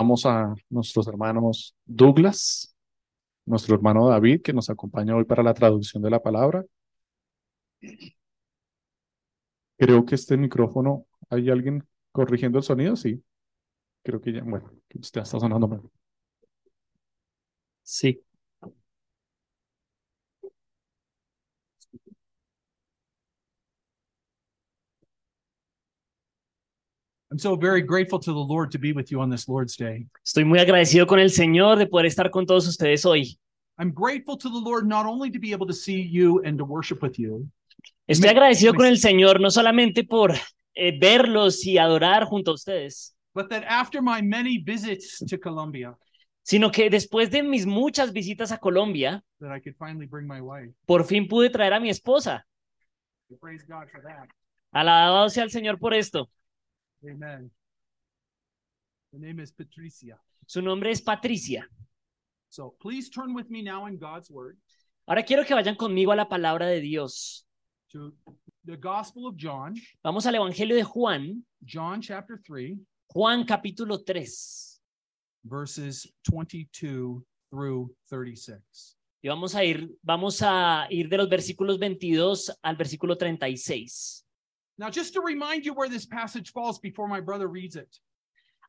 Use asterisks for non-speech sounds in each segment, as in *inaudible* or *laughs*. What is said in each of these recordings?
Vamos a nuestros hermanos Douglas, nuestro hermano David, que nos acompaña hoy para la traducción de la palabra. Creo que este micrófono, ¿hay alguien corrigiendo el sonido? Sí. Creo que ya, bueno, usted está sonando mal. Sí. I'm so very grateful to the Lord to be with you on this Lord's Day. Estoy muy agradecido con el Señor de poder estar con todos ustedes hoy. I'm grateful to the Lord not only to be able to see you and to worship with you, Estoy agradecido con el Señor no solamente por eh, verlos y adorar junto a ustedes, but that after my many visits to Colombia, sino que después de mis muchas visitas a Colombia, that I could finally bring my wife. por fin pude traer a mi esposa. Praise God for that. Alabado sea el Señor por esto. Amen. The name is Patricia. Su nombre es Patricia. So please turn with me now in God's word Ahora quiero que vayan conmigo a la palabra de Dios. to the Gospel of John, Vamos al Evangelio de Juan, John chapter 3, Juan capítulo 3. verses 22 through 36. Y vamos a ir, vamos a ir de los versículos 22 al versículo 36. Now, just to remind you where this passage falls before my brother reads it.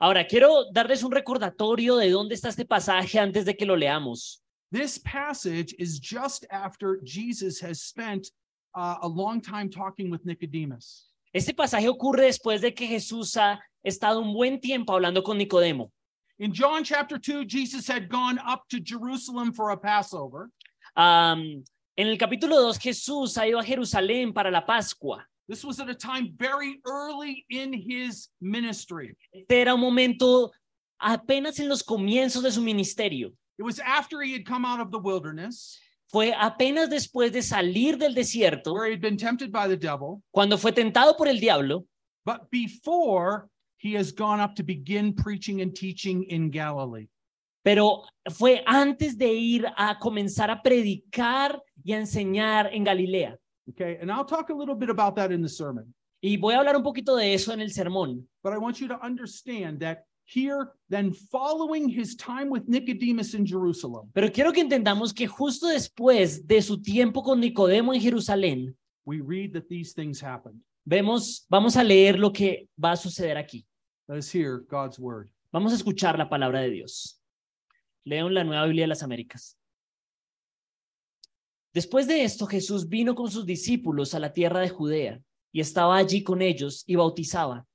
Ahora, quiero darles un recordatorio de dónde está este pasaje antes de que lo leamos. This passage is just after Jesus has spent uh, a long time talking with Nicodemus. Este pasaje ocurre después de que Jesús ha estado un buen tiempo hablando con Nicodemo. In John chapter 2, Jesus had gone up to Jerusalem for a Passover. Am, en el capítulo 2, Jesús ha ido a Jerusalén para la Pascua. This was at a time very early in his ministry. Era un momento apenas en los comienzos de su ministerio. It was after he had come out of the wilderness, Fue apenas después de salir del desierto, where he had been tempted by the devil, cuando fue tentado por el diablo, but before he has gone up to begin preaching and teaching in Galilee. pero fue antes de ir a comenzar a predicar y a enseñar en Galilea. Okay, and I'll talk a little bit about that in the sermon. Y voy a hablar un poquito de eso en el sermón. But I want you to understand that here, then following his time with Nicodemus in Jerusalem, Pero quiero que entendamos que justo después de su tiempo con Nicodemo en Jerusalén, we read that these things happened. vemos, vamos a leer lo que va a suceder aquí. Let us hear God's word. Vamos a escuchar la palabra de Dios. Leo en la Nueva Biblia de las Américas. Después de esto, Jesús vino con sus discípulos a la tierra de Judea y estaba allí con ellos y bautizaba.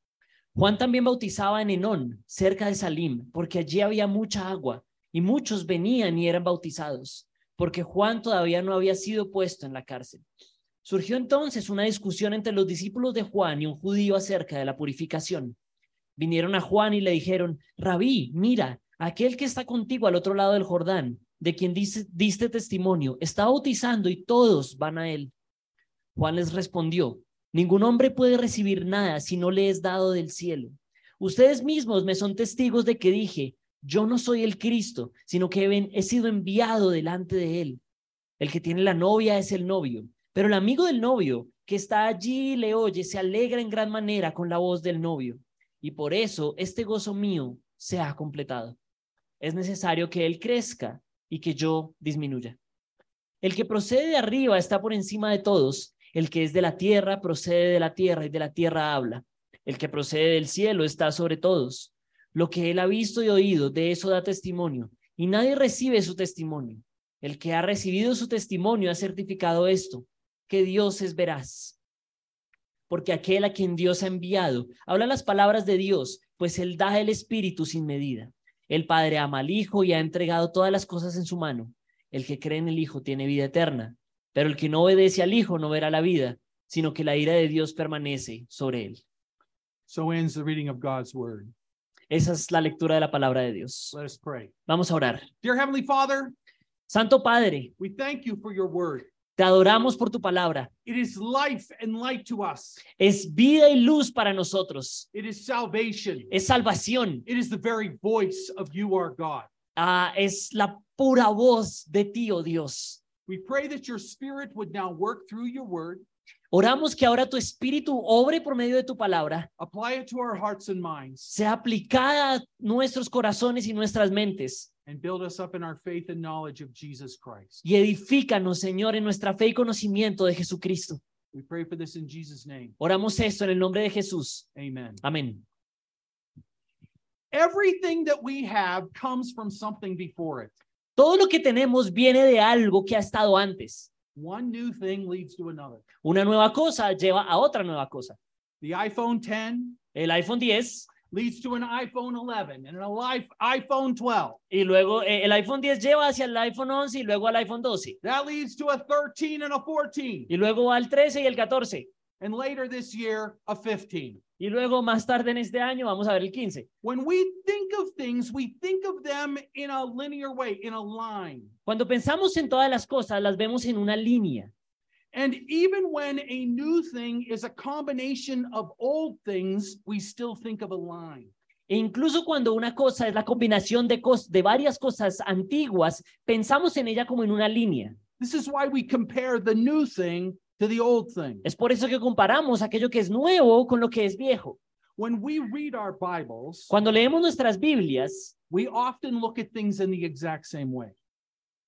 Juan también bautizaba en Enón, cerca de Salim, porque allí había mucha agua y muchos venían y eran bautizados, porque Juan todavía no había sido puesto en la cárcel. Surgió entonces una discusión entre los discípulos de Juan y un judío acerca de la purificación. Vinieron a Juan y le dijeron, Rabí, mira, aquel que está contigo al otro lado del Jordán, de quien dice- diste testimonio, está bautizando y todos van a él. Juan les respondió, ningún hombre puede recibir nada si no le es dado del cielo. Ustedes mismos me son testigos de que dije, yo no soy el Cristo, sino que he sido enviado delante de él. El que tiene la novia es el novio, pero el amigo del novio que está allí y le oye se alegra en gran manera con la voz del novio y por eso este gozo mío se ha completado. Es necesario que Él crezca y que yo disminuya. El que procede de arriba está por encima de todos, el que es de la tierra procede de la tierra y de la tierra habla. El que procede del cielo está sobre todos. Lo que Él ha visto y oído, de eso da testimonio, y nadie recibe su testimonio. El que ha recibido su testimonio ha certificado esto, que Dios es veraz porque aquel a quien Dios ha enviado habla las palabras de Dios, pues Él da el Espíritu sin medida. El Padre ama al Hijo y ha entregado todas las cosas en su mano. El que cree en el Hijo tiene vida eterna, pero el que no obedece al Hijo no verá la vida, sino que la ira de Dios permanece sobre él. So ends the reading of God's word. Esa es la lectura de la palabra de Dios. Let us pray. Vamos a orar. Dear Heavenly Father, Santo Padre, we thank you for your word. Te adoramos por tu palabra. It is life and light to us. Es vida y luz para nosotros. It is salvation. Es salvación. It is the very voice of you, our God. Ah, es la pura voz de ti, oh Dios. We pray that your spirit would now work through your word Oramos que ahora tu espíritu obre por medio de tu palabra, apply it to our hearts and minds, sea aplicada a nuestros corazones y nuestras mentes and build us up in our faith and knowledge of Jesus Christ. y edifícanos, Señor, en nuestra fe y conocimiento de Jesucristo. We pray for this in Jesus' name. Oramos esto en el nombre de Jesús. Amen. Amén. Everything that we have comes from something before it. Todo lo que tenemos viene de algo que ha estado antes. One new thing leads to another. Una nueva cosa lleva a otra nueva cosa. The iPhone 10 El iPhone 10 leads to an iPhone 11 and an iPhone 12. y luego eh, el iPhone 10 lleva hacia el iPhone 11 y luego al iPhone 12 That leads to a 13 and a 14. y luego al 13 y el 14 And later this year, a 15. y luego más tarde en este año vamos a ver el 15. When we think of things, we think of them in a linear way, in a line. Cuando pensamos en todas las cosas las vemos en una línea. And even when a new thing is a combination of old things, we still think of a line. E incluso cuando una cosa es la combinación de, cos- de varias cosas antiguas, pensamos en ella como en una línea. This is why we compare the new thing to the old thing. Es por eso que comparamos aquello que es nuevo con lo que es viejo. When we read our Bibles, Cuando leemos nuestras Biblias, we often look at things in the exact same way.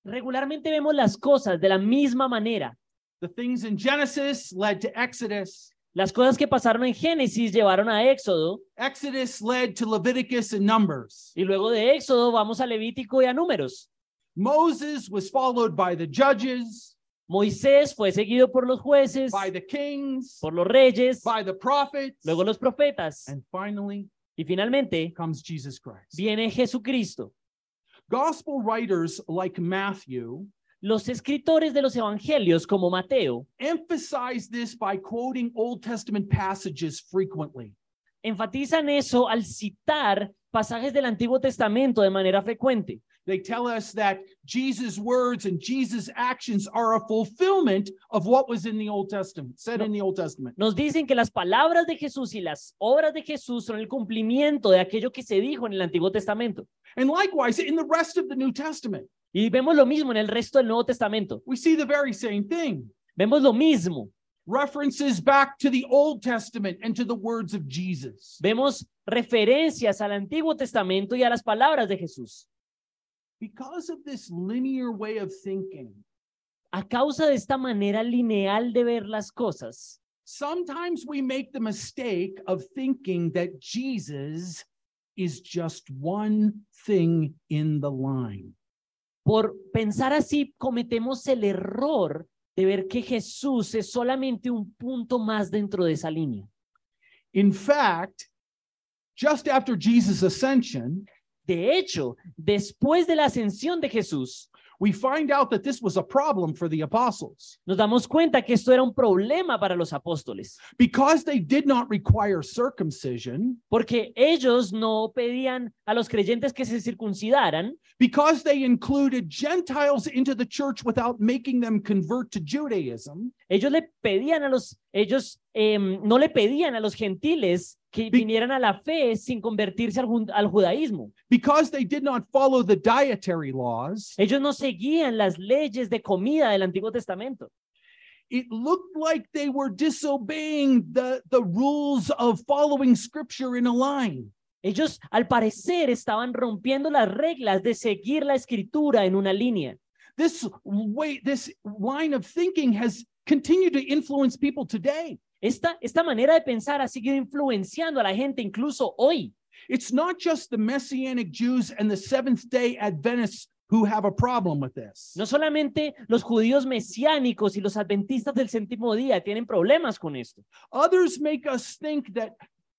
regularmente vemos las cosas de la misma manera. The things in Genesis led to Exodus. Las cosas que pasaron en Génesis llevaron a Éxodo Exodus led to Leviticus and Numbers. y luego de Éxodo vamos a Levítico y a Números. Moses was followed by the judges, Moisés fue seguido por los jueces, by the kings, por los reyes, by the prophets, luego los profetas and finally y finalmente comes Jesus Christ. viene Jesucristo. Gospel writers like Matthew Los escritores de los evangelios como Mateo emphasize this by quoting Old Testament passages frequently. enfatizan eso al citar pasajes del Antiguo Testamento de manera frecuente. They tell us that Jesus' words and Jesus' actions are a fulfillment of what was in the Old Testament, said in the Old Testament. Nos dicen que las palabras de Jesús y las obras de Jesús son el cumplimiento de aquello que se dijo en el Antiguo Testamento. And likewise, in the rest of the New Testament, Y vemos lo mismo en el resto del Nuevo Testamento. we see the very same thing. Vemos lo mismo. References back to the Old Testament and to the words of Jesus. Vemos referencias al Antiguo Testamento y a las palabras de Jesús. Because of this linear way of thinking, A causa de esta manera lineal de ver las cosas, sometimes we make the mistake of thinking that Jesus is just one thing in the line. Por pensar así, cometemos el error de ver que Jesús es solamente un punto más dentro de esa línea. In fact, just after Jesus' ascension, De hecho, después de la ascensión de Jesús, we find out that this was a problem for the apostles. Nos damos cuenta que esto era un problema para los apóstoles, because they did not require circumcision, porque ellos no pedían a los creyentes que se circuncidaran, because they included Gentiles into the church without making them convert to Judaism. ellos le pedían a los, ellos em, no le pedían a los gentiles que vinieran a la fe sin convertirse al, al judaísmo. Because they did not follow the dietary laws, Ellos no seguían las leyes de comida del Antiguo Testamento. it looked like they were disobeying the, the rules of following scripture in a line. Ellos, al parecer, estaban rompiendo las reglas de seguir la escritura en una línea. This way, this line of thinking has continued to influence people today. Esta, esta manera de pensar ha seguido influenciando a la gente incluso hoy. It's not just the Messianic Jews and the Seventh day Adventists who have a problem with this. No solamente los judíos mesiánicos y los adventistas del séptimo día tienen problemas con esto. Others make us think that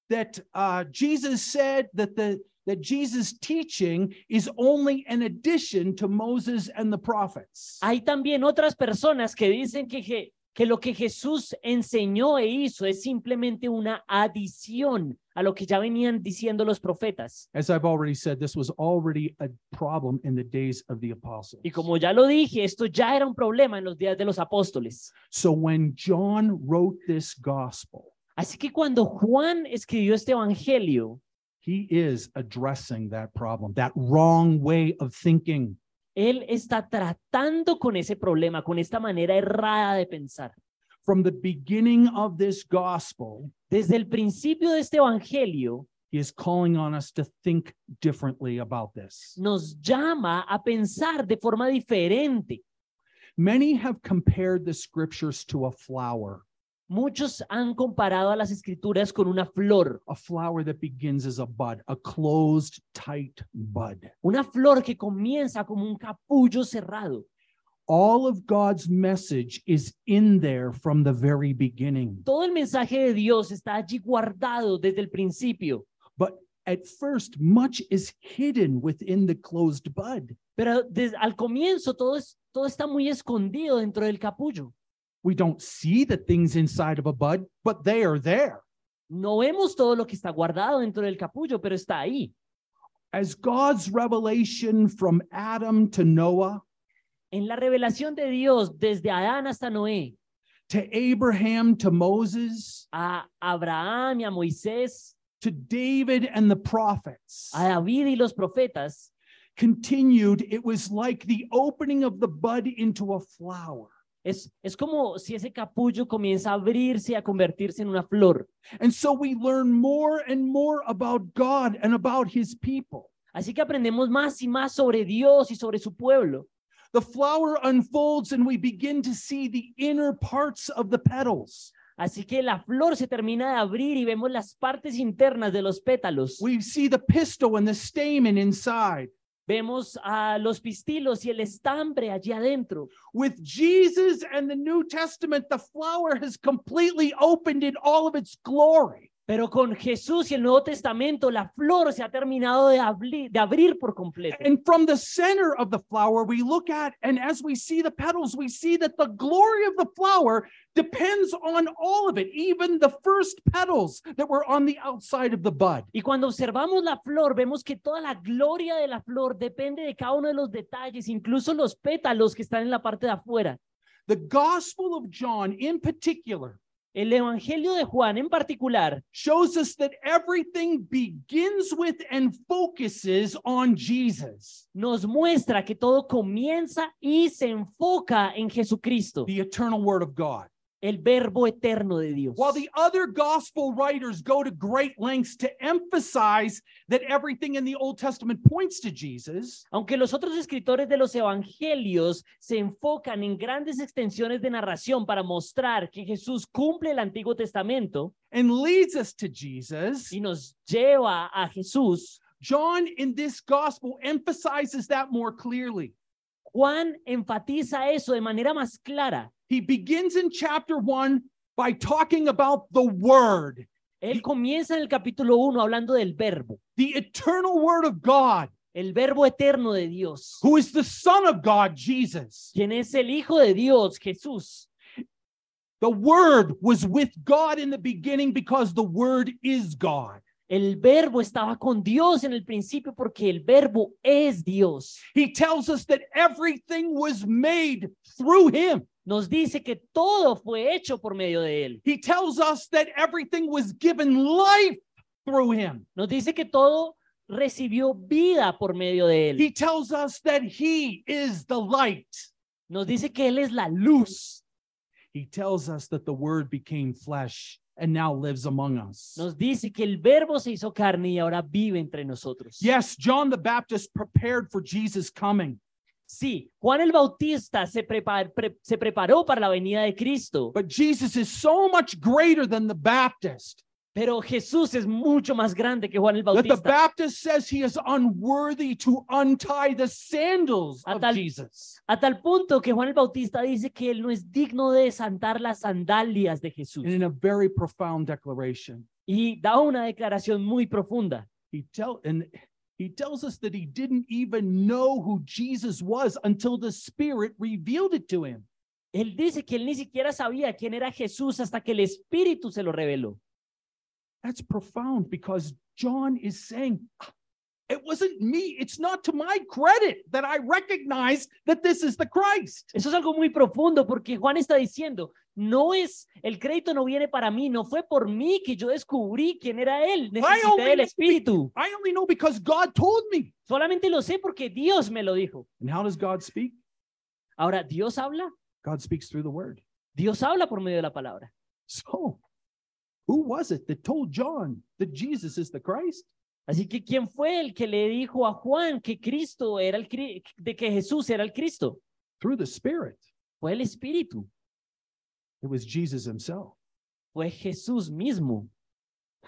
that uh, Jesus said that the that Jesus' teaching is only an addition to Moses and the prophets. Hay también otras personas que dicen que, Je- que lo que Jesús enseñó e hizo es simplemente una adición a lo que ya venían diciendo los profetas. As I've already said, this was already a problem in the days of the apostles. Y como ya lo dije, esto ya era un problema en los días de los apóstoles. So when John wrote this gospel, Así que cuando Juan escribió este evangelio, he is addressing that problem, that wrong way of thinking. Él está tratando con ese problema, con esta manera errada de pensar. from the beginning of this gospel, Desde el principio de este evangelio he is calling on us to think differently about this. nos llama a pensar de forma diferente. Many have compared the scriptures to a flower, Muchos han comparado a las escrituras con una flor, a flower that begins as a bud, a closed, tight bud. una flor que comienza como un capullo cerrado. All of God's message is in there from the very beginning. Todo el mensaje de Dios está allí guardado desde el principio, But at first, much is hidden within the closed bud. pero desde al comienzo todo, es, todo está muy escondido dentro del capullo. We don't see the things inside of a bud, but they are there. No vemos todo lo que está guardado dentro del capullo, pero está ahí. As God's revelation from Adam to Noah, En la revelación de Dios, desde Adán hasta Noé, to Abraham to Moses, a Abraham y a Moisés, to David and the prophets, a David y los profetas, continued, it was like the opening of the bud into a flower. Es, es como si ese capullo comienza a abrirse y a convertirse en una flor. And so we learn more and more about God and about his people. Así que aprendemos más y más sobre Dios y sobre su pueblo. The flower unfolds and we begin to see the inner parts of the petals. Así que la flor se termina de abrir y vemos las partes internas de los pétalos. We see the pistil and the stamen inside. Vemos a los pistilos y el estambre allí adentro. With Jesus and the New Testament, the flower has completely opened in all of its glory. Pero con Jesús y el Nuevo Testamento, la flor se ha terminado de, abrir, de abrir por completo. And from the center of the flower, we look at, and as we see the petals, we see that the glory of the flower depends on all of it, even the first petals that were on the outside of the bud. Y cuando observamos la flor, vemos que toda la gloria de la flor depende de cada uno de los detalles, incluso los pétalos que están en la parte de afuera. The Gospel of John, in particular, El Evangelio de Juan en particular shows us that everything begins with and focuses on Jesus, nos muestra que todo comienza y se enfoca en Jesucristo, the eternal Word of God. El verbo eterno de Dios. While the other gospel writers go to great lengths to emphasize that everything in the Old Testament points to Jesus, Aunque los otros escritores de los evangelios se enfocan en grandes extensiones de narración para mostrar que Jesús cumple el Antiguo Testamento and leads us to Jesus, y nos lleva a Jesús, John in this gospel emphasizes that more clearly. Juan enfatiza eso de manera más clara. He begins in chapter one by talking about the Word, Él comienza en el capítulo 1 hablando del verbo, the eternal Word of God, el verbo eterno de Dios, who is the Son of God, Jesus. quien es el Hijo de Dios, Jesús. The Word was with God in the beginning because the Word is God. El verbo estaba con Dios en el principio porque el verbo es Dios. He tells us that everything was made through him. Nos dice que todo fue hecho por medio de él. He tells us that everything was given life through him. Nos dice que todo recibió vida por medio de él. He tells us that he is the light. Nos dice que él es la luz. He tells us that the word became flesh and now lives among us. Nos dice que el verbo se hizo carne y ahora vive entre nosotros. Yes, John the Baptist prepared for Jesus' coming, Sí, Juan el Bautista se, prepar- pre- se preparó para la venida de Cristo, but Jesus is so much greater than the Baptist pero Jesús es mucho más grande que Juan el that the Bautista. Baptist says he is unworthy to untie the sandals A of tal- Jesus. A tal punto que Juan el Bautista dice que él no es digno de desantar las sandalias de Jesús. And in a very profound declaration, Y da una declaración muy profunda. he tell and he tells us that he didn't even know who Jesus was until the Spirit revealed it to him. Él dice que él ni siquiera sabía quién era Jesús hasta que el Espíritu se lo reveló. That's profound because John is saying, "Ah, it wasn't me. It's not to my credit that I recognize that this is the Christ. Eso es algo muy profundo porque Juan está diciendo, no es, el crédito no viene para mí, no fue por mí que yo descubrí quién era él, necesité know Espíritu. I only know because God told me. Solamente lo sé porque Dios me lo dijo. And how does God speak? Ahora, ¿Dios habla? God speaks through the word. Dios habla por medio de la palabra. So, who was it that told John that Jesus is the Christ? Así que ¿quién fue el que le dijo a Juan que Cristo era el de que Jesús era el Cristo? Through the Spirit. Fue el Espíritu, It was Jesus himself. fue Jesús mismo.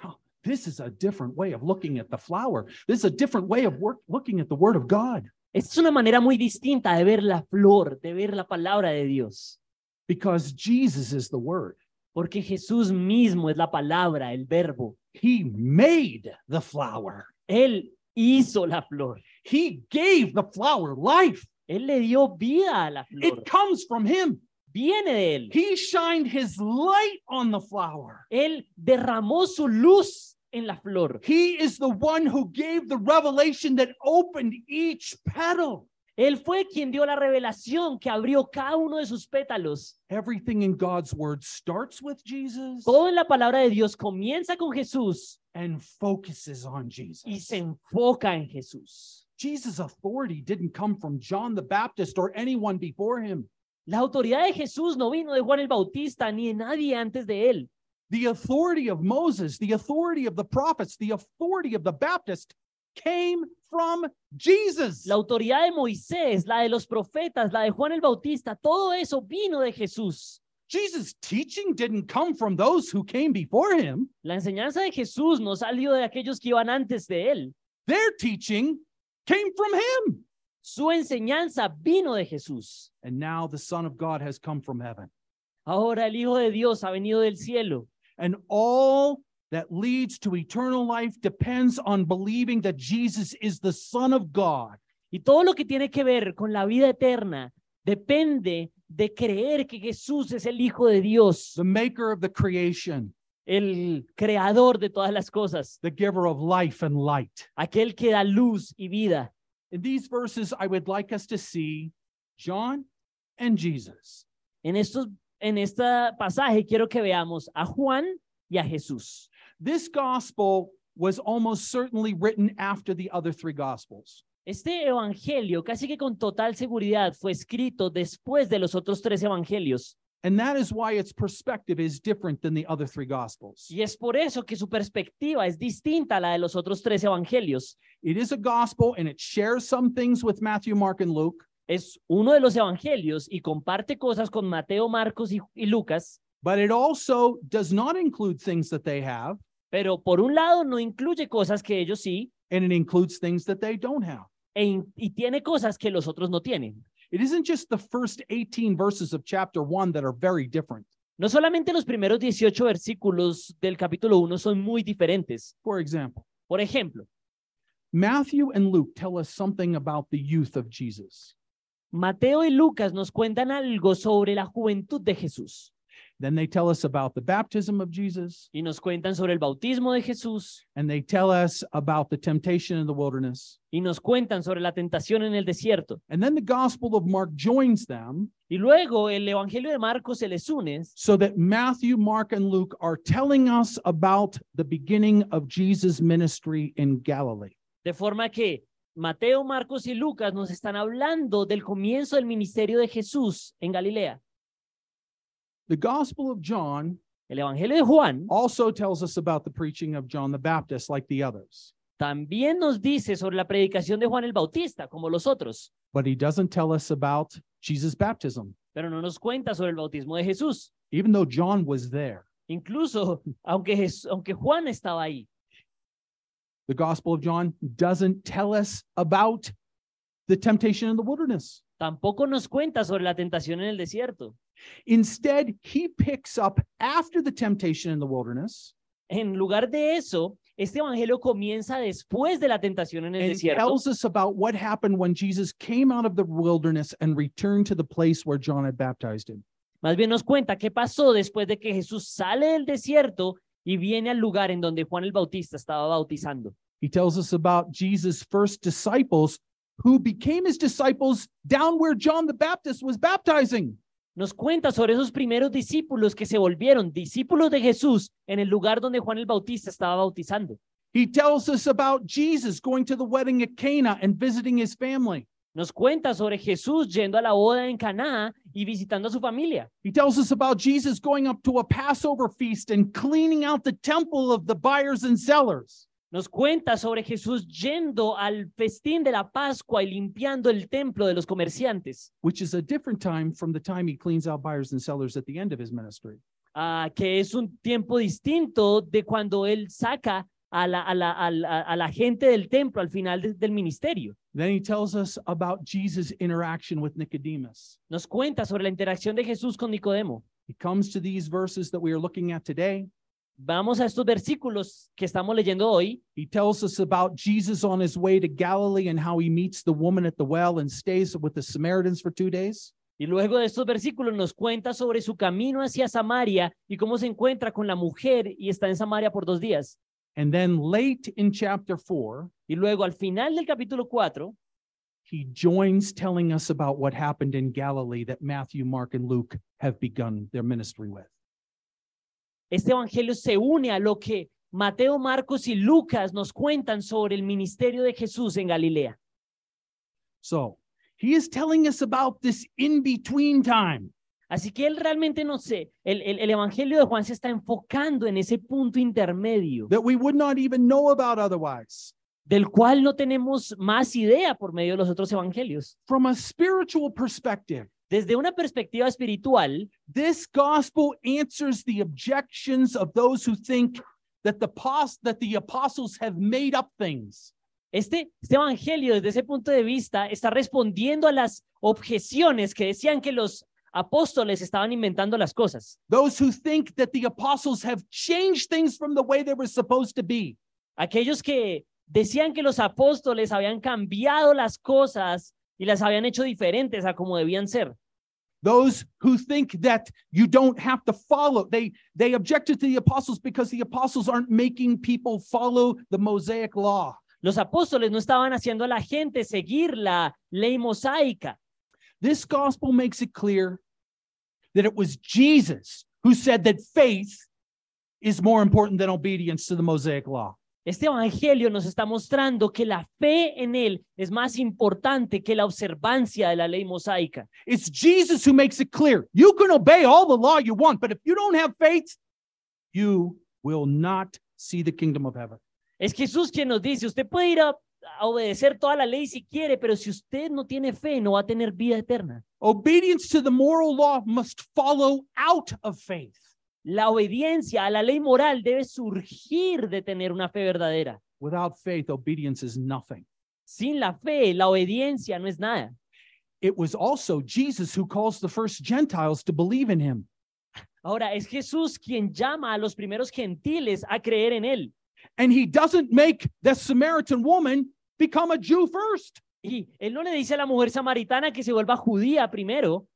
Now, this is a different way of looking at the flower. This is a different way of work, looking at the Word of God Esta es una manera muy distinta de ver la flor, de ver la palabra de Dios, because Jesus is the Word. Porque Jesús mismo es la palabra, el verbo. He made the flower, Él hizo la flor. He gave the flower life. Él le dio vida a la flor. It comes from Him. Viene de Él. He shined His light on the flower. Él derramó su luz en la flor. He is the one who gave the revelation that opened each petal. Él fue quien dio la revelación que abrió cada uno de sus pétalos. Everything in God's Word starts with Jesus Todo en la palabra de Dios comienza con Jesús and focuses on y Jesus. se enfoca en Jesús. Jesus' authority didn't come from John the Baptist or anyone before him. La autoridad de Jesús no vino de Juan el Bautista ni de nadie antes de él. The authority of Moses, the authority of the prophets, the authority of the Baptist came from Jesus. La autoridad de Moisés, la de los profetas, la de Juan el Bautista, todo eso vino de Jesús. Jesus' teaching didn't come from those who came before him. La enseñanza de Jesús no salió de aquellos que iban antes de él. Their teaching came from him. Su enseñanza vino de Jesús. And now the Son of God has come from heaven. Ahora el Hijo de Dios ha venido del cielo. And all that leads to eternal life depends on believing that Jesus is the Son of God. Y todo lo que tiene que ver con la vida eterna depende de creer que Jesús es el Hijo de Dios, the maker of the creation, el creador de todas las cosas, the giver of life and light. aquel que da luz y vida. In these verses, I would like us to see John and Jesus. En estos en este pasaje quiero que veamos a Juan y a Jesús. This gospel was almost certainly written after the other three gospels. Este evangelio casi que con total seguridad fue escrito después de los otros tres evangelios. And that is why its perspective is different than the other three gospels. Y es por eso que su perspectiva es distinta a la de los otros tres evangelios. It is a gospel and it shares some things with Matthew, Mark, and Luke, Es uno de los evangelios y comparte cosas con Mateo, Marcos y, y Lucas, but it also does not include things that they have, pero por un lado no incluye cosas que ellos sí and it includes things that they don't have. e y tiene cosas que los otros no tienen. It isn't just the first 18 verses of chapter 1 that are very different. No solamente los primeros 18 versículos del capítulo 1 son muy diferentes. For example, Por ejemplo, Matthew and Luke tell us something about the youth of Jesus. Mateo y Lucas nos cuentan algo sobre la juventud de Jesús Then they tell us about the baptism of Jesus, y nos cuentan sobre el bautismo de Jesús and they tell us about the temptation in the wilderness. y nos cuentan sobre la tentación en el desierto. And then the Gospel of Mark joins them Y luego el Evangelio de Marcos se les une so that Matthew, Mark, and Luke are telling us about the beginning of Jesus' ministry in Galilee. de forma que Mateo, Marcos y Lucas nos están hablando del comienzo del ministerio de Jesús en Galilea. The Gospel of John El Evangelio de Juan also tells us about the preaching of John the Baptist, like the others, también nos dice sobre la predicación de Juan el Bautista, como los otros, but he doesn't tell us about Jesus' baptism, pero no nos cuenta sobre el bautismo de Jesús. even though John was there. Incluso, aunque, Jes- aunque Juan estaba ahí, The Gospel of John doesn't tell us about the temptation in the wilderness. Tampoco nos cuenta sobre la tentación en el desierto. Instead, he picks up after the temptation in the wilderness En lugar de eso, este evangelio comienza después de la tentación en el and desierto tells us about what happened when Jesus came out of the wilderness and returned to the place where John had baptized him. Más bien nos cuenta qué pasó después de que Jesús sale del desierto y viene al lugar en donde Juan el Bautista estaba bautizando. He tells us about Jesus' first disciples who became his disciples down where John the Baptist was baptizing. Nos cuenta sobre esos primeros discípulos que se volvieron discípulos de Jesús en el lugar donde Juan el Bautista estaba bautizando. He tells us about Jesus going to the wedding at Cana and visiting his family. Nos cuenta sobre Jesús yendo a la boda en Caná y visitando a su familia. He tells us about Jesus going up to a Passover feast and cleaning out the temple of the buyers and sellers. Nos cuenta sobre Jesús yendo al festín de la Pascua y limpiando el templo de los comerciantes, which is a different time from the time he cleans out buyers and sellers at the end of his ministry. ah, que es un tiempo distinto de cuando él saca a la, a la, a la, a la gente del templo al final de- del ministerio. Then he tells us about Jesus' interaction with Nicodemus. Nos cuenta sobre la interacción de Jesús con Nicodemo. He comes to these verses that we are looking at today. Vamos a estos versículos que estamos leyendo hoy. He tells us about Jesus on his way to Galilee and how he meets the woman at the well and stays with the Samaritans for two days. Y luego de estos versículos nos cuenta sobre su camino hacia Samaria y cómo se encuentra con la mujer y está en Samaria por dos días. And then late in chapter four, Y luego al final del capítulo 4, he joins telling us about what happened in Galilee that Matthew, Mark, and Luke have begun their ministry with. Este evangelio se une a lo que Mateo, Marcos y Lucas nos cuentan sobre el ministerio de Jesús en Galilea. So he is telling us about this in between time. Así que él realmente no sé, el, el, el evangelio de Juan se está enfocando en ese punto intermedio, that we would not even know about otherwise. del cual no tenemos más idea por medio de los otros evangelios. From a spiritual perspective, Desde una perspectiva espiritual, this gospel answers the objections of those who think that the, that the apostles have made up things. Este, este evangelio desde ese punto de vista está respondiendo a las objeciones que decían que los apóstoles estaban inventando las cosas. Those who think that the apostles have changed things from the way they were supposed to be. Aquellos que decían que los apóstoles habían cambiado las cosas y las habían hecho diferentes a como debían ser. Those who think that you don't have to follow, they, they objected to the apostles because the apostles aren't making people follow the Mosaic law. Los apóstoles no estaban haciendo a la gente seguir la ley mosaica. This gospel makes it clear that it was Jesus who said that faith is more important than obedience to the Mosaic law. Este evangelio nos está mostrando que la fe en él es más importante que la observancia de la ley mosaica. It's Jesus who makes it clear. You can obey all the law you want, but if you don't have faith, you will not see the kingdom of heaven. Es Jesús quien nos dice, usted puede ir a, a obedecer toda la ley si quiere, pero si usted no tiene fe, no va a tener vida eterna. Obedience to the moral law must follow out of faith. La obediencia a la ley moral debe surgir de tener una fe verdadera. Without faith, obedience is nothing. Sin la fe, la obediencia no es nada. It was also Jesus who calls the first Gentiles to believe in him. Ahora, es Jesús quien llama a los primeros gentiles a creer en él. And he doesn't make the Samaritan woman become a Jew first. Y él no le dice a la mujer samaritana que se vuelva judía primero.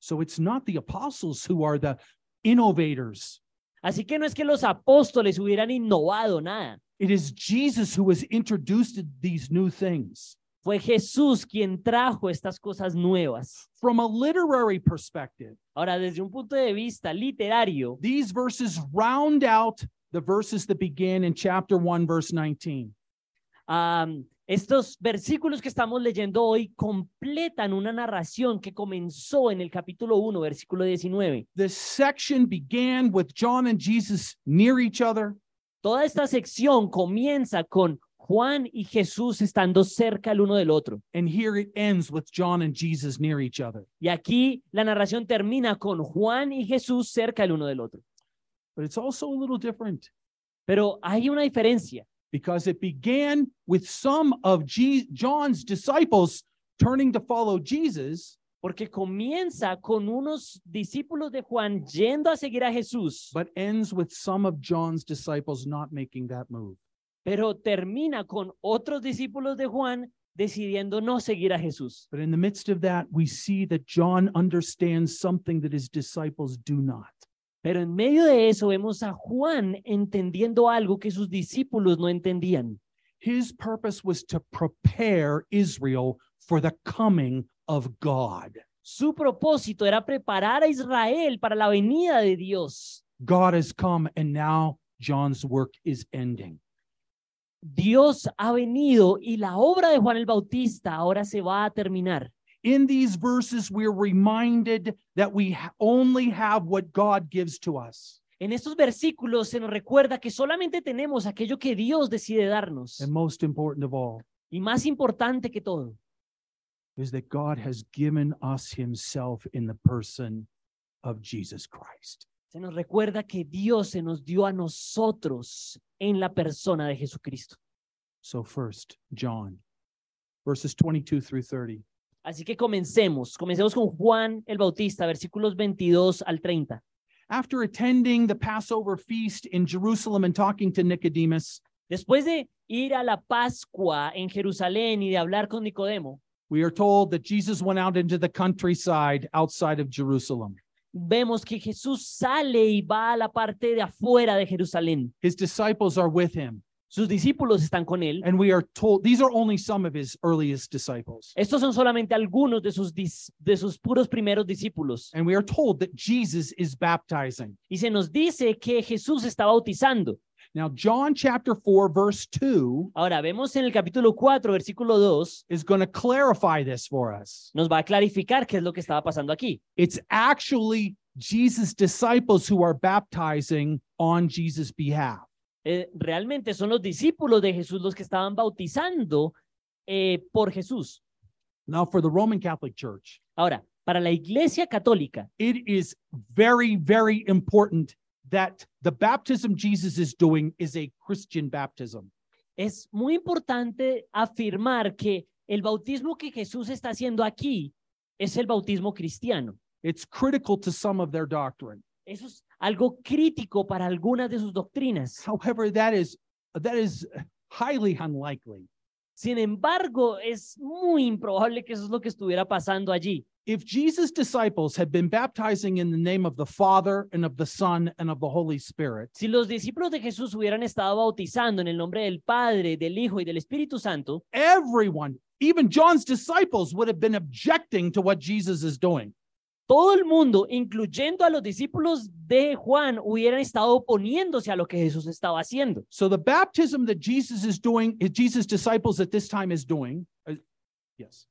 So it's not the apostles who are the innovators. Así que no es que los apóstoles hubieran innovado nada. It is Jesus who has introduced these new things. Fue Jesús quien trajo estas cosas nuevas. From a literary perspective, Ahora, desde un punto de vista literario, these verses round out the verses that began in chapter 1, verse 19. am, estos versículos que estamos leyendo hoy completan una narración que comenzó en el capítulo 1, versículo 19. This section began with John and Jesus near each other. Toda esta sección comienza con Juan y Jesús estando cerca el uno del otro. And here it ends with John and Jesus near each other. Y aquí la narración termina con Juan y Jesús cerca el uno del otro. But it's also a little different Pero hay una diferencia, because it began with some of Je- John's disciples turning to follow Jesus, porque comienza con unos discípulos de Juan yendo a seguir a Jesús, but ends with some of John's disciples not making that move. pero termina con otros discípulos de Juan decidiendo no seguir a Jesús. But in the midst of that, we see that John understands something that his disciples do not. Pero en medio de eso vemos a Juan entendiendo algo que sus discípulos no entendían. His purpose was to prepare Israel for the coming of God. Su propósito era preparar a Israel para la venida de Dios. God has come, and now John's work is ending. Dios ha venido y la obra de Juan el Bautista ahora se va a terminar. In these verses, we're reminded that we only have what God gives to us. En estos versículos se nos recuerda que solamente tenemos aquello que Dios decide darnos. And most important of all Y más importante que todo, is that God has given us himself in the person of Jesus Christ. se nos recuerda que Dios se nos dio a nosotros en la persona de Jesucristo. So, first, John, verses 22 through 30. Así que comencemos. Comencemos con Juan el Bautista, versículos 22 al 30. After attending the Passover feast in Jerusalem and talking to Nicodemus, Después de ir a la Pascua en Jerusalén y de hablar con Nicodemo, we are told that Jesus went out into the countryside outside of Jerusalem. vemos que Jesús sale y va a la parte de afuera de Jerusalén. His disciples are with him. Sus discípulos están con él. And we are told these are only some of his earliest disciples. Estos son solamente algunos de sus, dis- de sus puros primeros discípulos. And we are told that Jesus is baptizing. Y se nos dice que Jesús está bautizando. Now, John chapter 4, verse 2 Ahora, vemos en el capítulo 4, versículo 2, is going to clarify this for us. nos va a clarificar qué es lo que estaba pasando aquí. It's actually Jesus' disciples who are baptizing on Jesus' behalf. Eh, realmente son los discípulos de Jesús los que estaban bautizando eh, por Jesús. Now, for the Roman Catholic Church, Ahora, para la iglesia católica, it is very, very important that the baptism Jesus is doing is a Christian baptism. es muy importante afirmar que el bautismo que Jesús está haciendo aquí es el bautismo cristiano. It's critical to some of their doctrine. Eso es algo crítico para algunas de sus doctrinas. However, that is that is highly unlikely. Sin embargo, es muy improbable que eso es lo que estuviera pasando allí. If Jesus' disciples had been baptizing in the name of the Father and of the Son and of the Holy Spirit, Si los discípulos de Jesús hubieran estado bautizando en el nombre del Padre, del Hijo y del Espíritu Santo, everyone, even John's disciples, would have been objecting to what Jesus is doing. Todo el mundo, incluyendo a los discípulos de Juan, hubieran estado oponiéndose a lo que Jesús estaba haciendo. So the baptism that Jesus is doing, Jesus' disciples at this time is doing, uh, yes.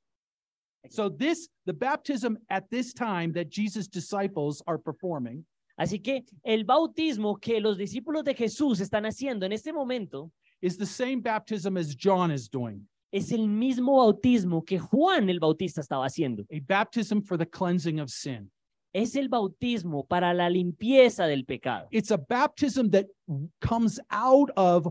So this, the baptism at this time that Jesus' disciples are performing Así que el bautismo que los discípulos de Jesús están haciendo en este momento is the same baptism as John is doing, es el mismo bautismo que Juan el Bautista estaba haciendo. a baptism for the cleansing of sin. Es el bautismo para la limpieza del pecado. It's a baptism that comes out of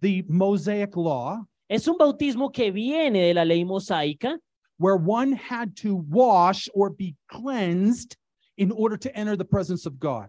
the Mosaic law, Es un bautismo que viene de la ley mosaica, where one had to wash or be cleansed in order to enter the presence of God.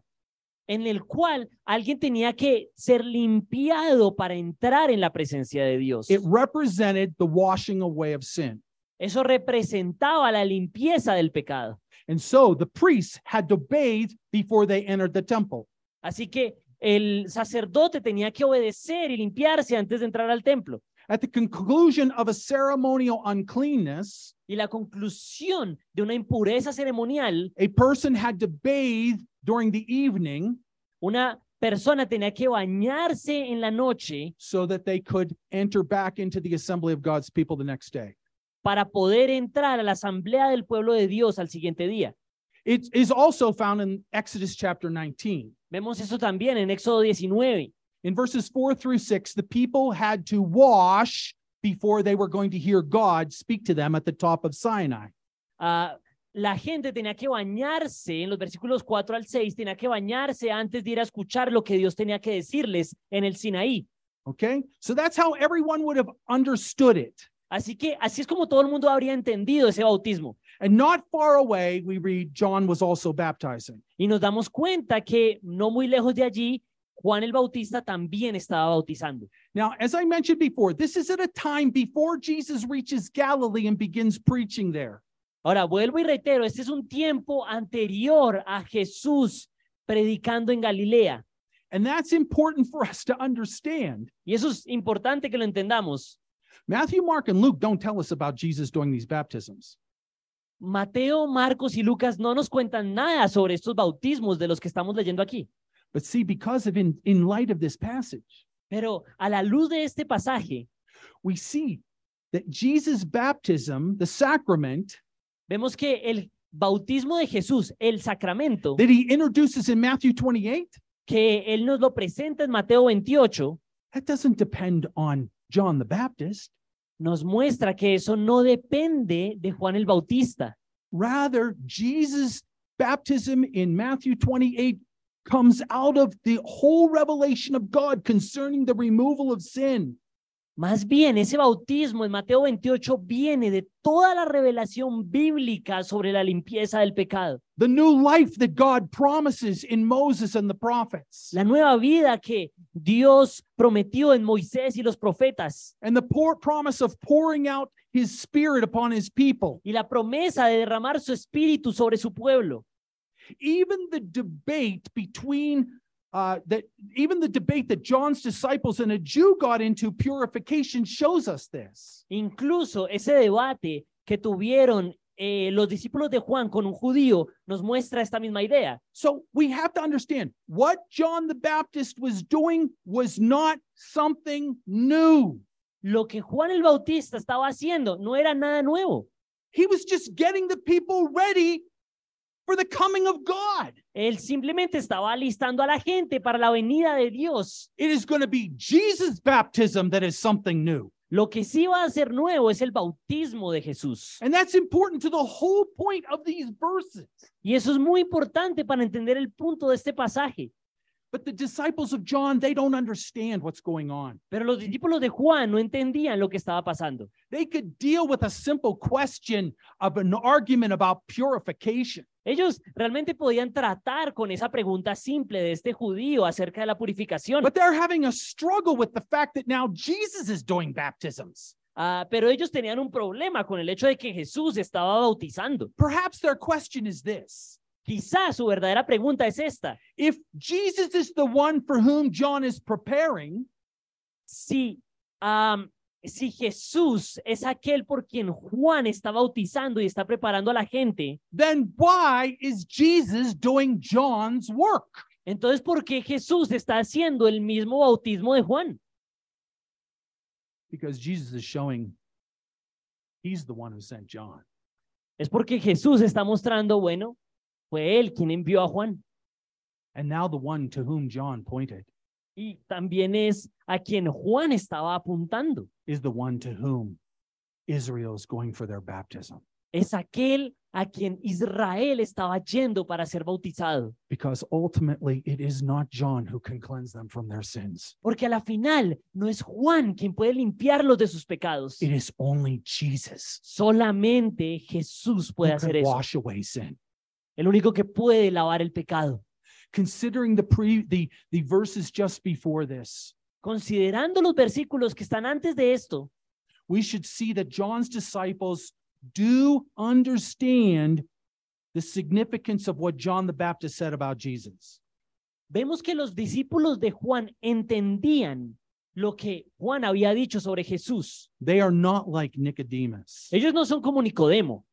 En el cual alguien tenía que ser limpiado para entrar en la presencia de Dios. It represented the washing away of sin. Eso representaba la limpieza del pecado. And so the priests had to bathe before they entered the temple. Así que el sacerdote tenía que obedecer y limpiarse antes de entrar al templo. At the conclusion of a ceremonial uncleanness, Y la conclusión de una impureza ceremonial, a person had to bathe during the evening una persona tenía que bañarse en la noche so that they could enter back into the assembly of God's people the next day. para poder entrar a la asamblea del pueblo de Dios al siguiente día. It is also found in Exodus chapter 19. Vemos eso también en Éxodo 19. In verses 4 through 6, the people had to wash before they were going to hear God speak to them at the top of Sinai. Ah, la gente tenía que bañarse en los versículos 4 al 6, tenía que bañarse antes de ir a escuchar lo que Dios tenía que decirles en el Sinaí. Okay? So that's how everyone would have understood it. Así que así es como todo el mundo habría entendido ese bautismo. And not far away, we read John was also baptizing. Y nos damos cuenta que no muy lejos de allí, Juan el Bautista también estaba bautizando. Now, as I mentioned before, this is at a time before Jesus reaches Galilee and begins preaching there. Ahora, vuelvo y reitero, este es un tiempo anterior a Jesús predicando en Galilea. And that's important for us to understand. Y eso es importante que lo entendamos. Matthew, Mark, and Luke don't tell us about Jesus doing these baptisms. Mateo, Marcos y Lucas no nos cuentan nada sobre estos bautismos de los que estamos leyendo aquí. But see, because of in, in light of this passage, Pero a la luz de este pasaje, we see that Jesus' baptism, the sacrament, vemos que el bautismo de Jesús, el sacramento, that he introduces in Matthew 28, que él nos lo presenta en Mateo 28, that doesn't depend on John the Baptist. nos muestra que eso no depende de Juan el Bautista. Rather, Jesus' baptism in Matthew 28 comes out of the whole revelation of God concerning the removal of sin. Más bien, ese bautismo en Mateo 28 viene de toda la revelación bíblica sobre la limpieza del pecado. The new life that God promises in Moses and the prophets. La nueva vida que Dios prometió en Moisés y los profetas. And the poor promise of pouring out his spirit upon his people. Y la promesa de derramar su espíritu sobre su pueblo. Even the debate between uh, that even the debate that John's disciples and a Jew got into purification shows us this. Incluso ese debate que tuvieron eh, los discípulos de Juan con un judío nos muestra esta misma idea. So we have to understand what John the Baptist was doing was not something new. Lo que Juan el Bautista estaba haciendo no era nada nuevo. He was just getting the people ready for the coming of God. Él simplemente estaba alistando a la gente para la venida de Dios. It is going to be Jesus' baptism that is something new. Lo que sí va a ser nuevo es el bautismo de Jesús. And that's important to the whole point of these verses. Y eso es muy importante para entender el punto de este pasaje. But the disciples of John, they don't understand what's going on. Pero los discípulos de Juan no entendían lo que estaba pasando. They could deal with a simple question of an argument about purification. Ellos realmente podían tratar con esa pregunta simple de este judío acerca de la purificación. But they're having a struggle with the fact that now Jesus is doing baptisms. Ah, pero ellos tenían un problema con el hecho de que Jesús estaba bautizando. Perhaps their question is this Quizás su verdadera pregunta es esta. If Jesus is the one for whom John is preparing, Si, si Jesús es aquel por quien Juan está bautizando y está preparando a la gente, then why is Jesus doing John's work? entonces ¿por qué Jesús está haciendo el mismo bautismo de Juan? Because Jesus is showing he's the one who sent John. Es porque Jesús está mostrando, bueno, fue él quien envió a Juan And now the one to whom John pointed y también es a quien Juan estaba apuntando. Is the one to whom Israel is going for their baptism. Es aquel a quien Israel estaba yendo para ser bautizado. Because ultimately, it is not John who can cleanse them from their sins. Porque a la final no es Juan quien puede limpiarlos de sus pecados. It is only Jesus Solamente Jesús who puede can hacer eso. wash away sin. El único que puede lavar el pecado. Considering the pre the, the verses just before this, Considerando los versículos que están antes de esto, we should see that John's disciples do understand the significance of what John the Baptist said about Jesus. vemos que los discípulos de Juan entendían lo que Juan había dicho sobre Jesús. They are not like Nicodemus. Ellos no son como Nicodemo,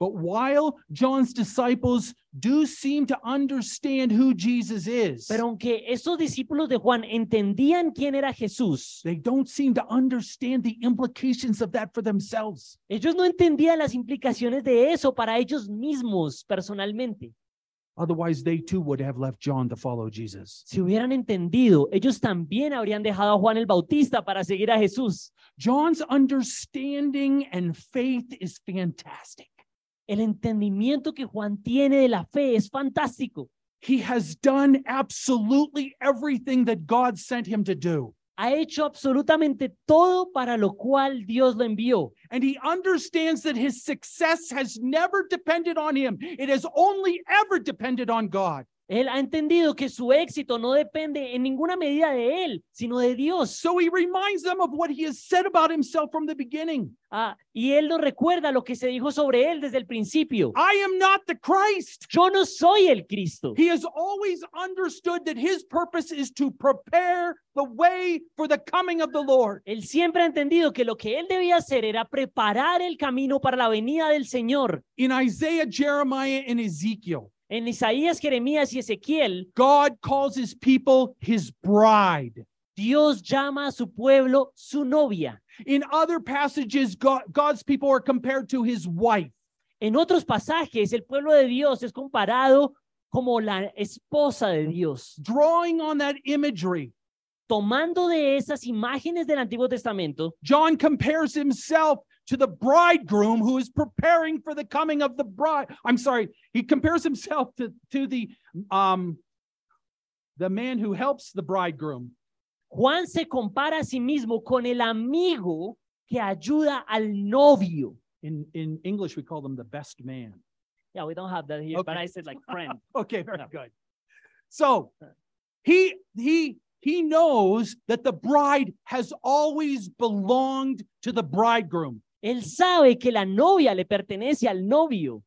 But while John's disciples do seem to understand who Jesus is, pero aunque estos discípulos de Juan entendían quién era Jesús, they don't seem to understand the implications of that for themselves. ellos no entendían las implicaciones de eso para ellos mismos personalmente. Otherwise, they too would have left John to follow Jesus. Si hubieran entendido, ellos también habrían dejado a Juan el Bautista para seguir a Jesús. John's understanding and faith is fantastic. El entendimiento que Juan tiene de la fe es fantástico. He has done absolutely everything that God sent him to do. Ha hecho absolutamente todo para lo cual Dios lo envió. And he understands that his success has never depended on him, it has only ever depended on God. Él ha entendido que su éxito no depende en ninguna medida de él, sino de Dios. So he reminds them of what he has said about himself from the beginning Ah, y él nos recuerda lo que se dijo sobre él desde el principio. I am not the Christ. Yo no soy el Cristo. He has always understood that his purpose is to prepare the way for the coming of the Lord. Él siempre ha entendido que lo que él debía hacer era preparar el camino para la venida del Señor. In Isaiah, Jeremiah, and Ezekiel, En Isaías, Jeremías y Ezequiel, God calls his people his bride. Dios llama a su pueblo su novia. In other passages, God, God's people are compared to his wife. En otros pasajes, el pueblo de Dios es comparado como la esposa de Dios. Drawing on that imagery, Tomando de esas imágenes del Antiguo Testamento, John compares himself to the bridegroom who is preparing for the coming of the bride. I'm sorry, he compares himself to, to the um the man who helps the bridegroom. Juan se compara a sí mismo con el amigo que ayuda al novio. In in English, we call them the best man. Yeah, we don't have that here, but I said like friend. *laughs* Okay, very No. good. So he he he knows that the bride has always belonged to the bridegroom. Él sabe que la novia le pertenece al novio,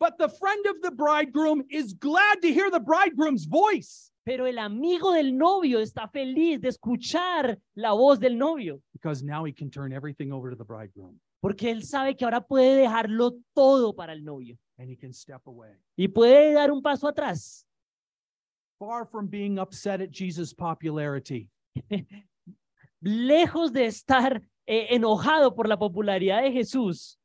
But the friend of the bridegroom is glad to hear the bridegroom's voice. Pero el amigo del novio está feliz de escuchar la voz del novio, because now he can turn everything over to the bridegroom. Porque él sabe que ahora puede dejarlo todo para el novio. And he can step away. y puede dar un paso atrás. Far from being upset at Jesus' popularity, *laughs* Lejos de estar eh, enojado por la popularidad de Jesús,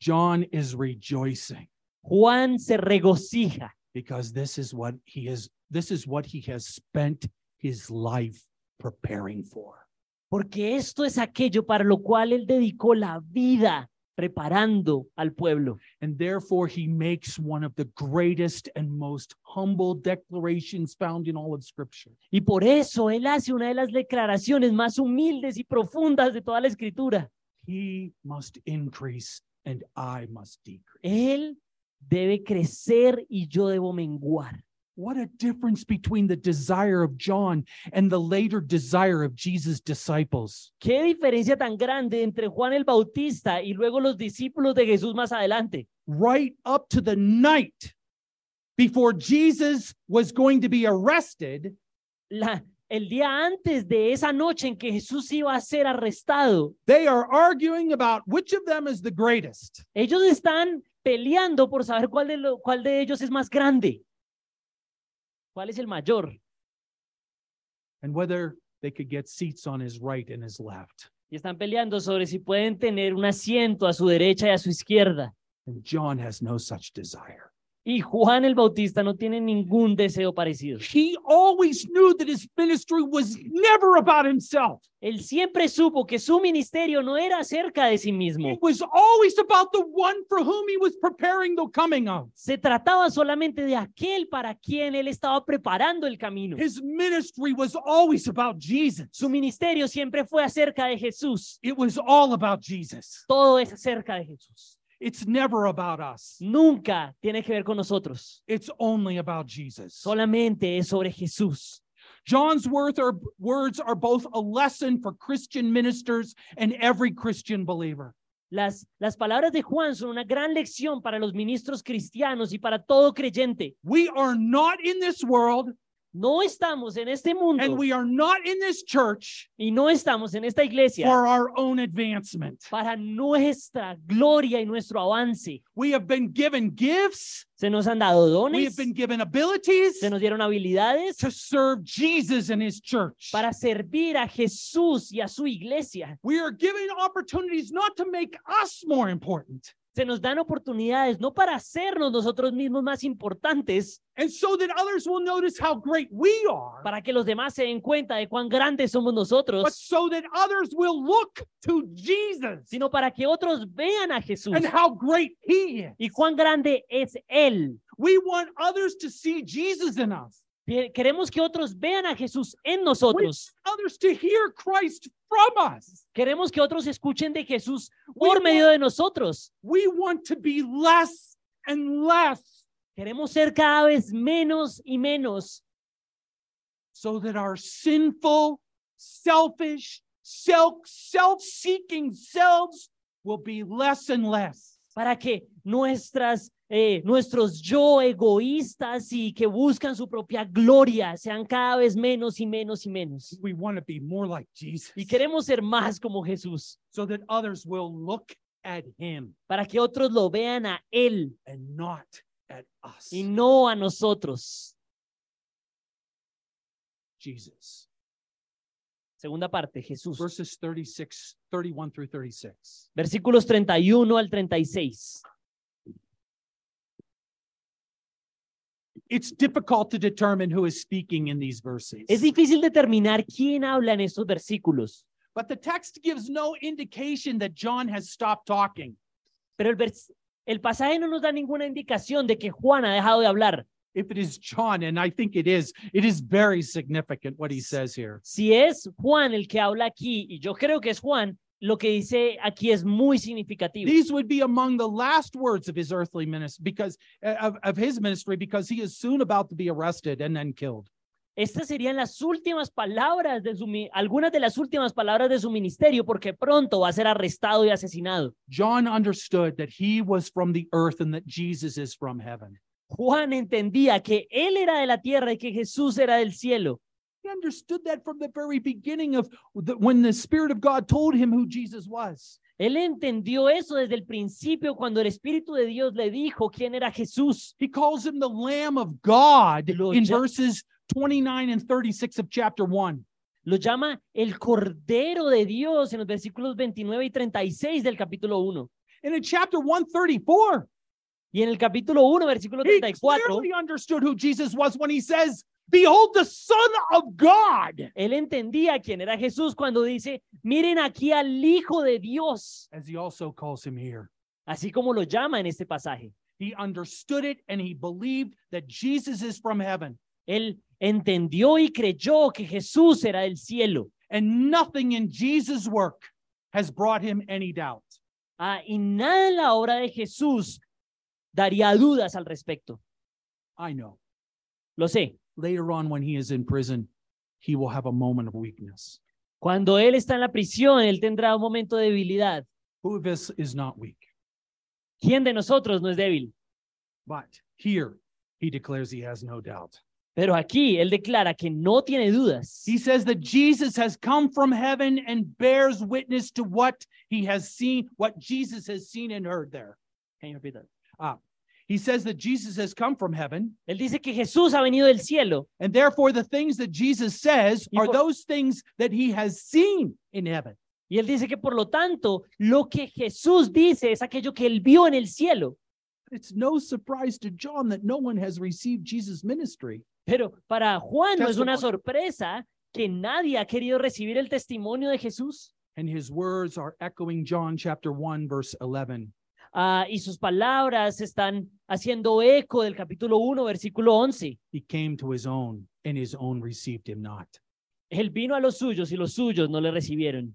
John is rejoicing Juan se regocija because this is what he is this is what he has spent his life preparing for. porque esto es aquello para lo cual él dedicó la vida preparando al pueblo. And therefore, he makes one of the greatest and most humble declarations found in all of Scripture. Y por eso él hace una de las declaraciones más humildes y profundas de toda la escritura. He must increase and I must decrease. Él debe crecer y yo debo menguar. What a difference between the desire of John and the later desire of Jesus' disciples. Qué diferencia tan grande entre Juan el Bautista y luego los discípulos de Jesús más adelante. Right up to the night before Jesus was going to be arrested, La, el día antes de esa noche en que Jesús iba a ser arrestado, they are arguing about which of them is the greatest. ellos están peleando por saber cuál de, lo- cuál de ellos es más grande, cuál es el mayor. and whether they could get seats on his right and his left. Y están peleando sobre si pueden tener un asiento a su derecha y a su izquierda. And John has no such desire. Y Juan el Bautista no tiene ningún deseo parecido. He always knew that his ministry was never about himself. Él siempre supo que su ministerio no era acerca de sí mismo. It was always about the one for whom he was preparing the coming of. Se trataba solamente de aquel para quien él estaba preparando el camino. His ministry was always about Jesus. Su ministerio siempre fue acerca de Jesús. It was all about Jesus. Todo es acerca de Jesús. It's never about us. Nunca tiene que ver con nosotros. It's only about Jesus. Solamente es sobre Jesús. John's words are, words are both a lesson for Christian ministers and every Christian believer. Las, las palabras de Juan son una gran lección para los ministros cristianos y para todo creyente. We are not in this world No estamos en este mundo and we are not in this church y no estamos en esta iglesia for our own advancement. para nuestra gloria y nuestro avance. We have been given gifts, Se nos han dado dones. we have been given abilities se nos dieron habilidades to serve Jesus and his church. para servir a Jesús y a su iglesia. We are given opportunities not to make us more important, Se nos dan oportunidades no para hacernos nosotros mismos más importantes, and so that others will notice how great we are, para que los demás se den cuenta de cuán grandes somos but nosotros, so that others will look to Jesus sino para que otros vean a Jesús and how great he is. y cuán grande es Él. We want others to see Jesus in us, Queremos que otros vean a Jesús en nosotros. others to hear Christ from us. Queremos que otros escuchen de Jesús We por want- de nosotros. We want to be less and less Queremos ser cada vez menos y menos so that our sinful, selfish, self self-seeking selves will be less and less. Para que nuestras, eh, nuestros yo egoístas y que buscan su propia gloria sean cada vez menos y menos y menos. We want to be more like Jesus Y queremos ser más como Jesús, so that others will look at him para que otros lo vean a Él and not at us. y no a nosotros. Jesus. Segunda parte, Jesús. Verses 36, 31 through 36. Versículos 31 al 36. It's difficult to determine who is speaking in these verses. Es difícil determinar quién habla en estos versículos. But the text gives no indication that John has stopped talking. Pero el pasaje no nos da ninguna indicación de que Juan ha dejado de hablar. If it is John, and I think it is, it is very significant what he says here. Si es Juan el que habla aquí, y yo creo que es Juan, lo que dice aquí es muy significativo. These would be among the last words of his earthly ministry because uh, of, of his ministry because he is soon about to be arrested and then killed. Estas serían las últimas palabras de su, algunas de las últimas palabras de su ministerio, porque pronto va a ser arrestado y asesinado. John understood that he was from the earth and that Jesus is from heaven. Juan entendía que él era de la tierra y que Jesús era del cielo. He understood that from the very beginning of the, when the Spirit of God told him who Jesus was. Él entendió eso desde el principio cuando el Espíritu de Dios le dijo quién era Jesús. He calls him the Lamb of God Lo in verses 29 and 36 of chapter 1. Lo llama el Cordero de Dios en los versículos 29 y 36 del capítulo 1. And in chapter 134, Y en el capítulo 1, versículo he 34, clearly understood who Jesus was when he says, Behold the Son of God. él entendía quién era Jesús cuando dice, miren aquí al Hijo de Dios, As he also calls him here. así como lo llama en este pasaje. He understood it and he believed that Jesus is from heaven. Él entendió y creyó que Jesús era del cielo. And nothing in Jesus' work has brought him any doubt. Ah, y nada en la obra de Jesús daría dudas al respecto. I know. Lo sé. Later on, when he is in prison, he will have a moment of weakness. Cuando él está en la prisión, él tendrá un momento de debilidad. Who of us is not weak? ¿Quién de nosotros no es débil? But here, he declares he has no doubt. Pero aquí él declara que no tiene dudas. He says that Jesus has come from heaven and bears witness to what he has seen, what Jesus has seen and heard there. Can you repeat that? He says that Jesus has come from heaven, Él dice que Jesús ha venido del cielo and therefore the things that Jesus says Y are those things that he has seen in heaven. y él dice que por lo tanto lo que Jesús dice es aquello que él vio en el cielo. It's no surprise to John that no one has received Jesus' ministry. Pero para Juan no es una sorpresa que nadie ha querido recibir el testimonio de Jesús. And his words are echoing John chapter 1, verse 11. Ah, y sus palabras están haciendo eco del capítulo 1, versículo 11. He came to his own, and his own received him not. Él vino a los suyos y los suyos no le recibieron.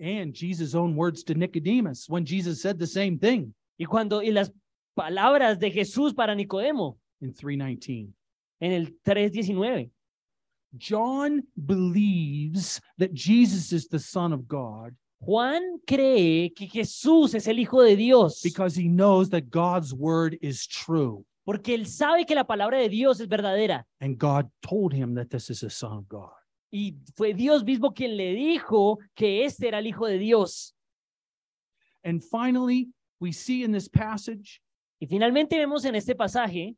And Jesus' own words to Nicodemus when Jesus said the same thing Y cuando y las palabras de Jesús para Nicodemo in 319. en el 3:19. John believes that Jesus is the Son of God Juan cree que Jesús es el hijo de Dios because he knows that God's word is true. porque él sabe que la palabra de Dios es verdadera And God told him that this is the Son of God. y fue Dios mismo quien le dijo que este era el hijo de Dios. And finally, we see in this passage Y finalmente vemos en este pasaje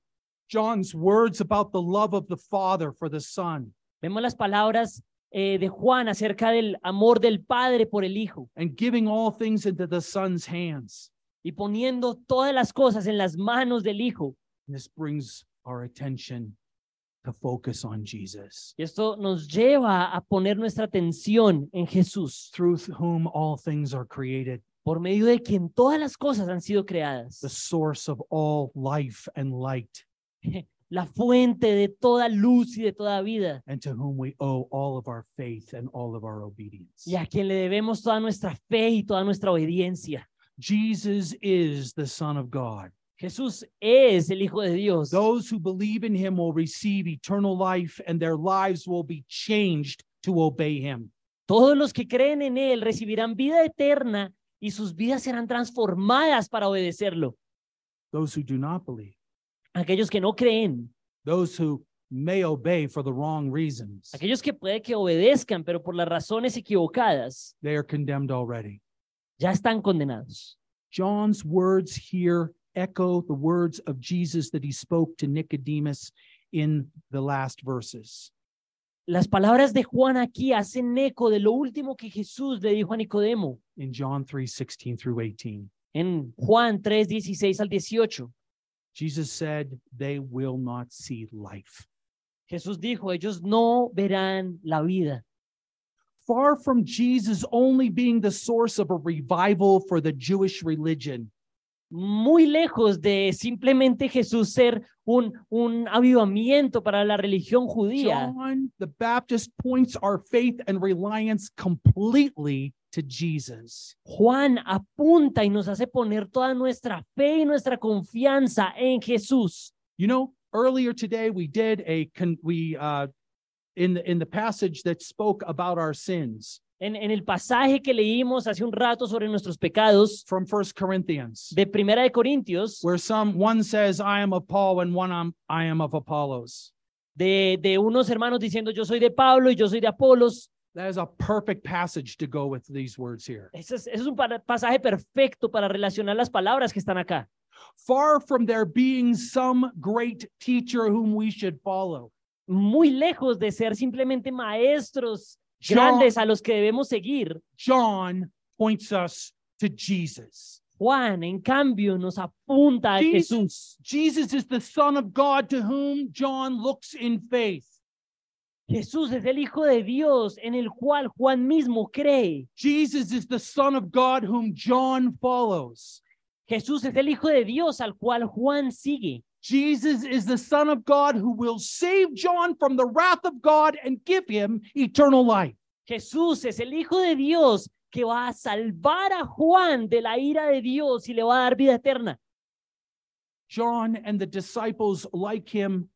John's words about the love of the Father for the Son vemos las palabras eh, de Juan acerca del amor del Padre por el Hijo. And giving all things into the Son's hands. y poniendo todas las cosas en las manos del Hijo. This brings our attention to focus on Jesus, Y esto nos lleva a poner nuestra atención en Jesús, through whom all things are created, por medio de quien todas las cosas han sido the creadas, source of all life and light, *laughs* la fuente de toda luz y de toda vida, and to whom we owe all of our faith and all of our obedience. y a quien le debemos toda nuestra fe y toda nuestra obediencia. Jesus is the Son of God. Jesús es el Hijo de Dios. Those who believe in him will receive eternal life, and their lives will be changed to obey him. Todos los que creen en Él recibirán vida eterna y sus vidas serán transformadas para obedecerlo. Those who do not believe, Aquellos que no creen, those who may obey for the wrong reasons, aquellos que puede que obedezcan, pero por las razones equivocadas, they are condemned already. ya están condenados. John's words here echo the words of Jesus that he spoke to Nicodemus in the last verses. Las palabras de Juan aquí hacen eco de lo último que Jesús le dijo a Nicodemo in John 3 16 through 18. en Juan 3, 16 al 18. Jesus said, They will not see life. Jesús dijo, ellos no verán la vida. Far from Jesus only being the source of a revival for the Jewish religion, Muy lejos de simplemente Jesús ser un, un avivamiento para la religión judía. John the Baptist points our faith and reliance completely to Jesus. Juan apunta y nos hace poner toda nuestra fe y nuestra confianza en Jesús. You know, earlier today we did a con- we uh in the in the passage that spoke about our sins En, en el pasaje que leímos hace un rato sobre nuestros pecados from First Corinthians, de Primera de Corintios, where some one says, "I am of Paul," and one I'm, I am of Apollos. de, de unos hermanos diciendo yo soy de Pablo y yo soy de Apolos. That is a perfect passage to go with these words here. Ese es, es un pasaje perfecto para relacionar las palabras que están acá. Far from there being some great teacher whom we should follow. Muy lejos de ser simplemente maestros John, grandes a los que debemos seguir. John points us to Jesus. Juan, en cambio, nos apunta a Jesús. Jesus is the Son of God to whom John looks in faith. Jesús es el Hijo de Dios en el cual Juan mismo cree. Jesus is the Son of God whom John follows. Jesús es el Hijo de Dios al cual Juan sigue. Jesus is the Son of God who will save John from the wrath of God and give him eternal life. Jesús es el Hijo de Dios que va a salvar a Juan de la ira de Dios y le va a dar vida eterna. John and the disciples like him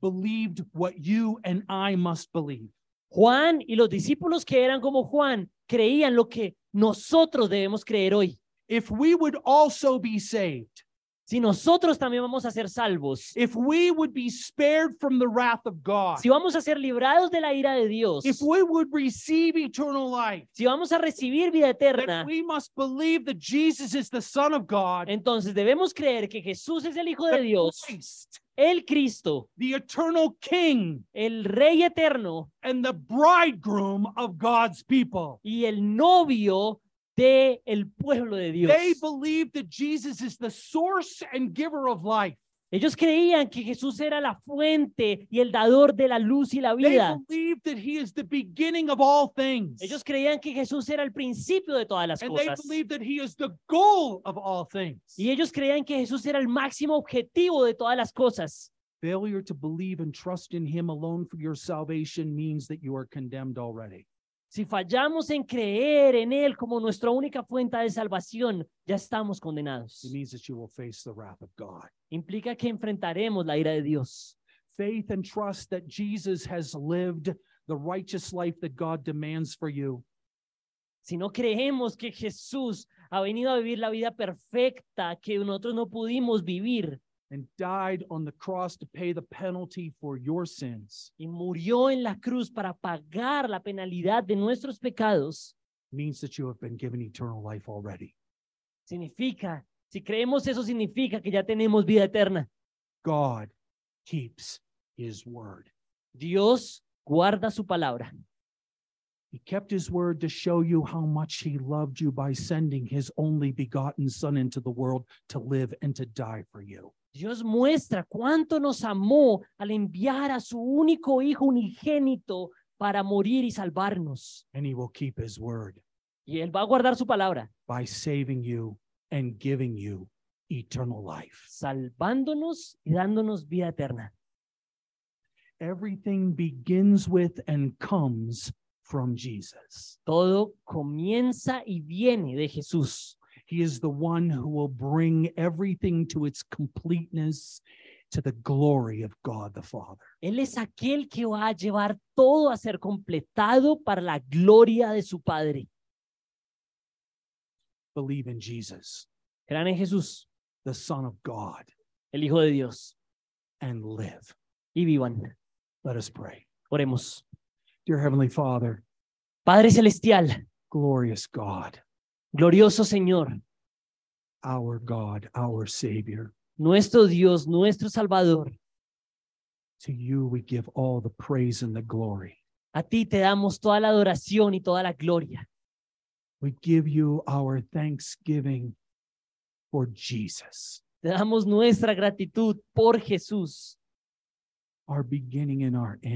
believed what you and I must believe. Juan y los discípulos que eran como Juan creían lo que nosotros debemos creer hoy. If we would also be saved, Si nosotros también vamos a ser salvos, if we would be spared from the wrath of God, si vamos a ser librados de la ira de Dios, if we would receive eternal life, si vamos a recibir vida eterna, we must believe that Jesus is the Son of God, entonces debemos creer que Jesús es el Hijo de Dios, Christ, el Cristo, the eternal King, el Rey eterno and the bridegroom of God's people. y el novio de el pueblo de Dios. They believe that Jesus is the source and giver of life. Ellos creían que Jesús era la fuente y el dador de la luz y la They vida. believe that he is the beginning of all things. Ellos creían que Jesús era el principio de todas las And they cosas. believe that he is the goal of all things. Y ellos creían que Jesús era el máximo objetivo de todas las cosas. Failure to believe and trust in him alone for your salvation means that you are condemned already. Si fallamos en creer en Él como nuestra única fuente de salvación, ya estamos condenados. It means that you will face the wrath of God. Implica que enfrentaremos la ira de Dios. Faith and trust that Jesus has lived the righteous life that God demands for you. Si no creemos que Jesús ha venido a vivir la vida perfecta que nosotros no pudimos vivir and died on the cross to pay the penalty for your sins y murió en la cruz para pagar la penalidad de nuestros pecados, means that you have been given eternal life already. significa, si creemos eso, significa que ya tenemos vida eterna. God keeps his word. Dios guarda su palabra. He kept his word to show you how much he loved you by sending his only begotten son into the world to live and to die for you. Dios muestra cuánto nos amó al enviar a su único hijo unigénito para morir y salvarnos. And he will keep his word Y Él va a guardar su palabra, by saving you and giving you eternal life. salvándonos y dándonos vida eterna. Everything begins with and comes from Jesus. Todo comienza y viene de Jesús. He is the one who will bring everything to its completeness to the glory of God the Father. Él es aquel que va a llevar todo a ser completado para la gloria de su Padre. Believe in Jesus, Crean en Jesús, the Son of God, el Hijo de Dios, and live. y vivan. Let us pray. Oremos. Dear Heavenly Father, Padre Celestial, glorious God, glorioso Señor, our God, our Savior, nuestro Dios, nuestro Salvador, to you we give all the praise and the glory. a ti te damos toda la adoración y toda la gloria. We give you our thanksgiving for Jesus. Te damos nuestra gratitud por Jesús, our beginning and our end.